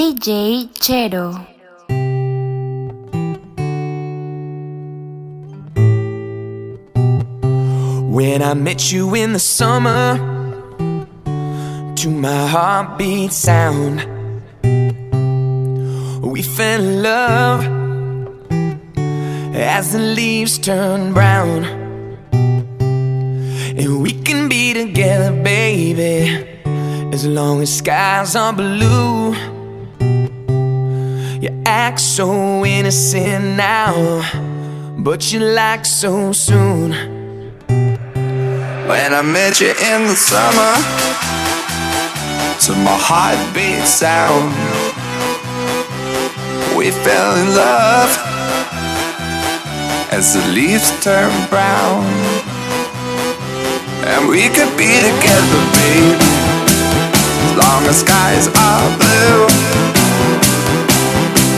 DJ Chero. When I met you in the summer, to my heartbeat sound, we fell in love as the leaves turn brown. And we can be together, baby, as long as skies are blue. You act so innocent now, but you like so soon. When I met you in the summer, to my heartbeat sound, we fell in love as the leaves turn brown. And we could be together, baby, as long as skies are blue.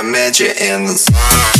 I met you in the summer.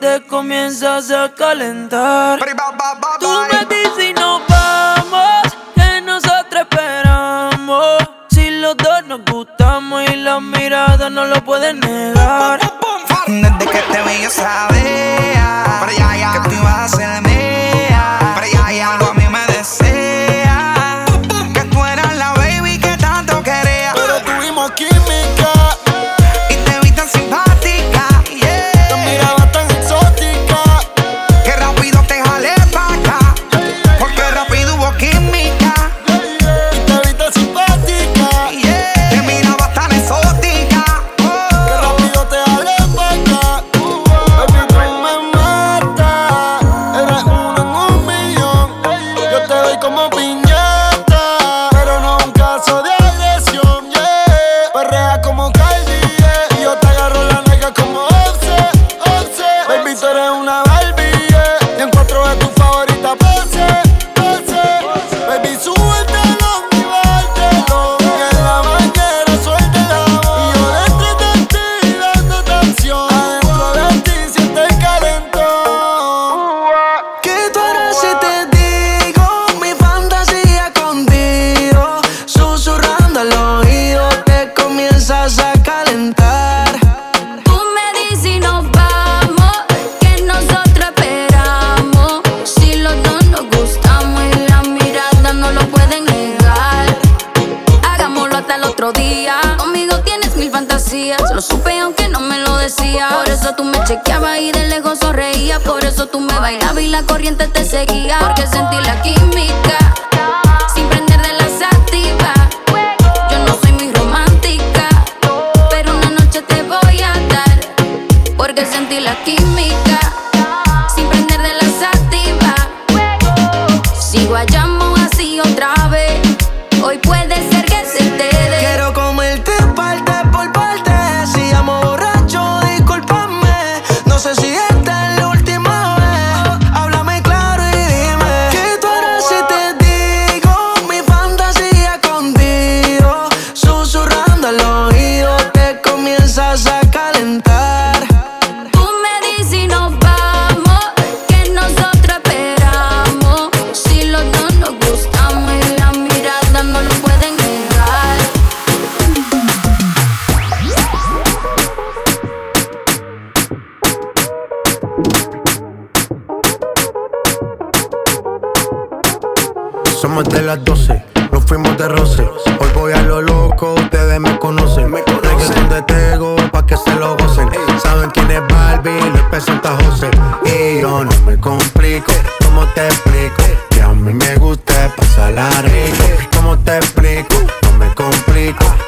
Te comienzas a calentar. Tú me dices y nos vamos, que nosotros esperamos. Si los dos nos gustamos y la mirada no lo pueden negar. Desde que te vi yo sabía que tú ibas a ser bailabas y la corriente te seguía. Porque sentí la química. No me complico, ¿cómo te explico? Que a mí me gusta pasarla rico. ¿Cómo te explico? No me complico.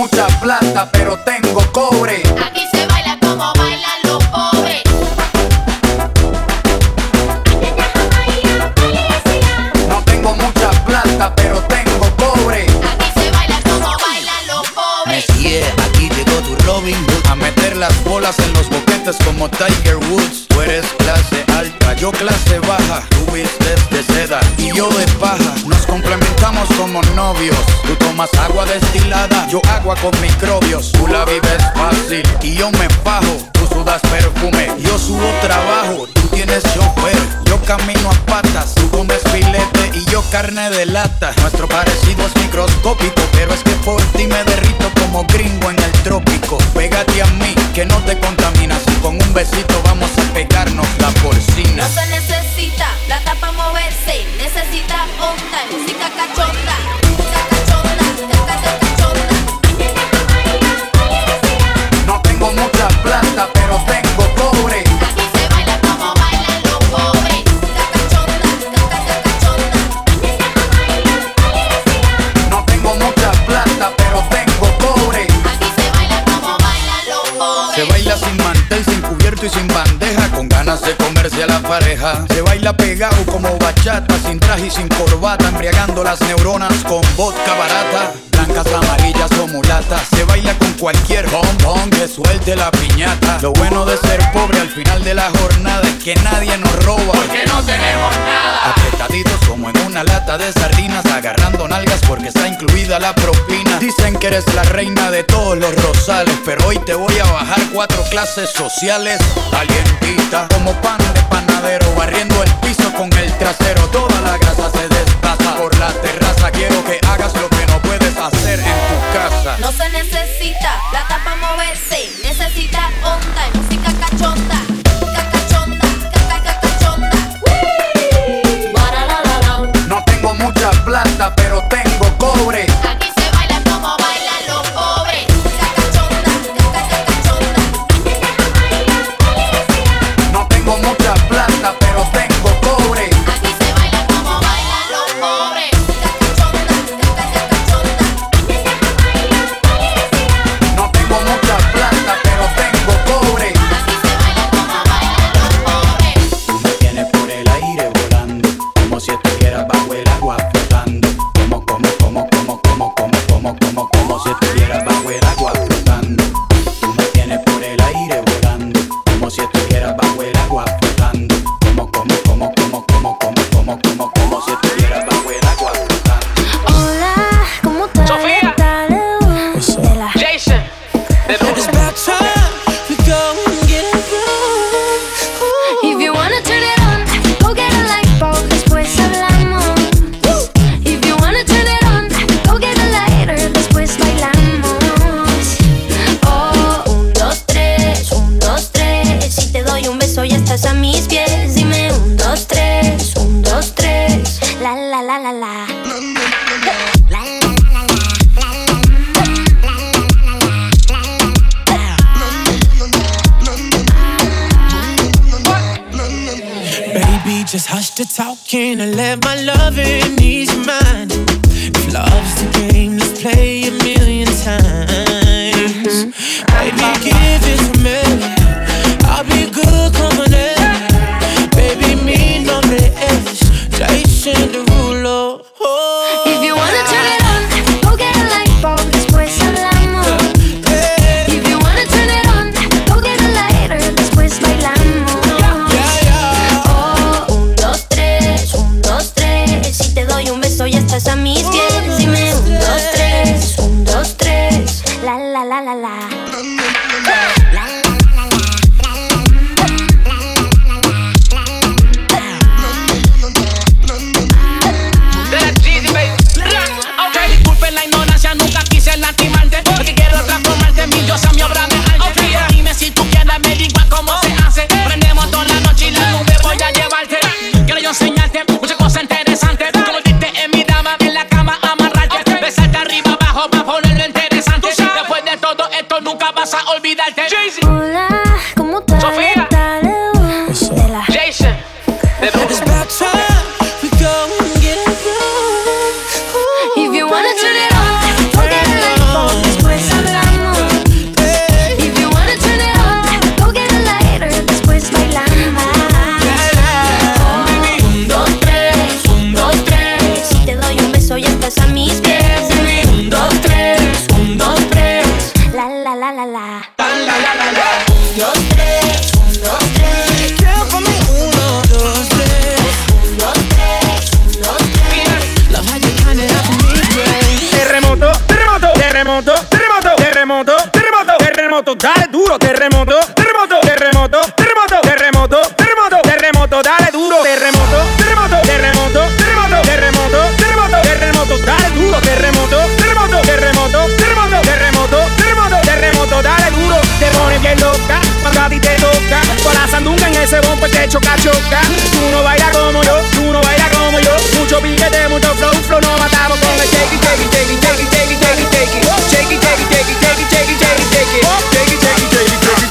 Mucha plata, pero tengo cobre. Con microbios. Tú la vives fácil y yo me fajo. Tú sudas perfume, yo subo trabajo. Tú tienes chofer, yo camino a patas. Tú comes filete y yo carne de lata. Nuestro parecido bueno de ser pobre al final de la jornada Es que nadie nos roba. Porque no tenemos nada. Apretaditos como en una lata de sardinas Agarrando nalgas porque está incluida la propina. Dicen que eres la reina de todos los rosales Pero hoy te voy a bajar cuatro clases sociales. Calientita como pan de panadero Barriendo el piso con el trasero. Toda la grasa se desplaza por la terraza Quiero que hagas lo que no puedes hacer en tu No se necesita plata para moverse. Necesita onda y música cachonda. Cachonda, caca cachonda. No tengo mucha plata pero tengo cobre Can't I let my love in? nunca vas a olvidarte. que choca, choca. Tú no bailas como yo, tú no bailas como yo. Mucho piquete, mucho flow, flow, no matamos con el shake it, shake it, shake it, shake it, shake it, shake it, shake it, shake it, shake it, shake it, shake it, shake it, shake it, shake it, shake it, shake it, shake it,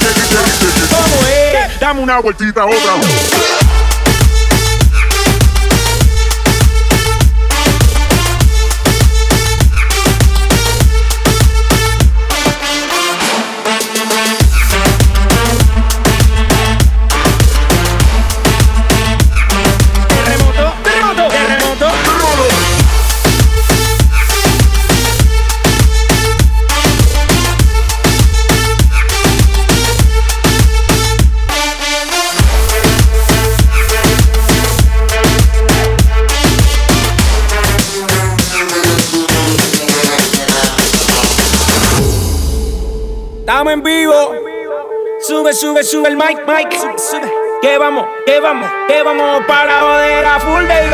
Sube, sube, el mic, mic. Sube, sube. Que vamos, que vamos, que vamos para joder a full, baby.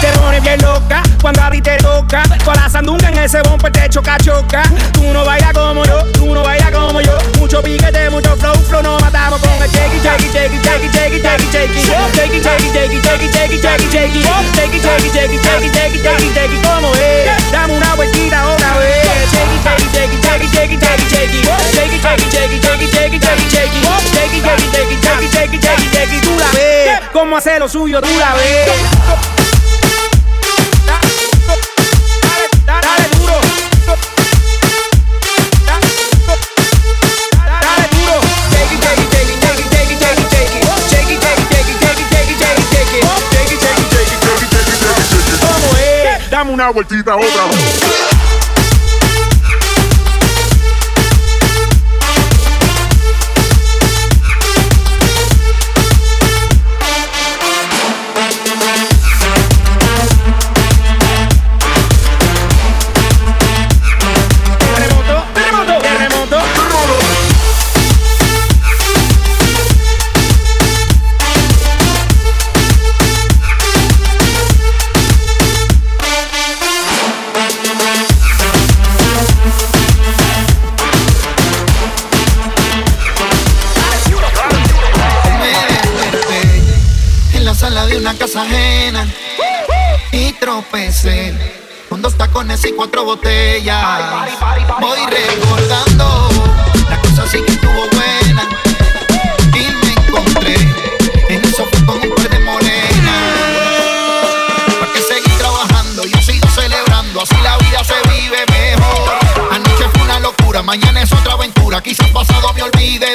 Te pones bien loca cuando a ti te toca. Con la sandunga en ese bumper te choca, choca. Tú no bailas como yo, tú no bailas como yo. Mucho piquete, mucho flow, flow. Nos matamos con el shake it, shake it, shake it, shake it, shake it, shake it, shake it. Shake it, shake it, shake it, cómo hace lo suyo, tú la. Dame una vueltita otra vez. Botellas. Voy recordando la cosa sí que estuvo buena y me encontré en un sofá con un par de morenas. ¿Para qué seguir trabajando? Yo sigo celebrando, así la vida se vive mejor. Anoche fue una locura, mañana es otra aventura. Quizás pasado me olvide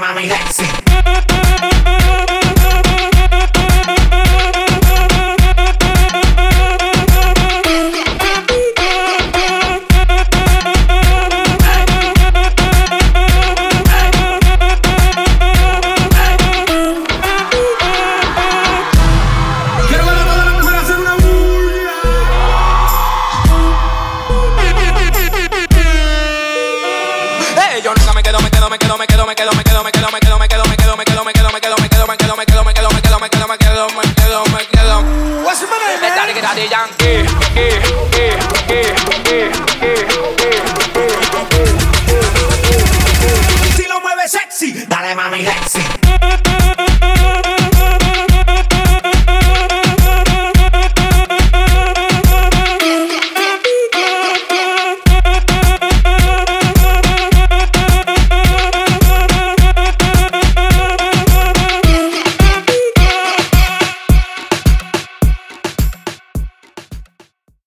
mommy likes.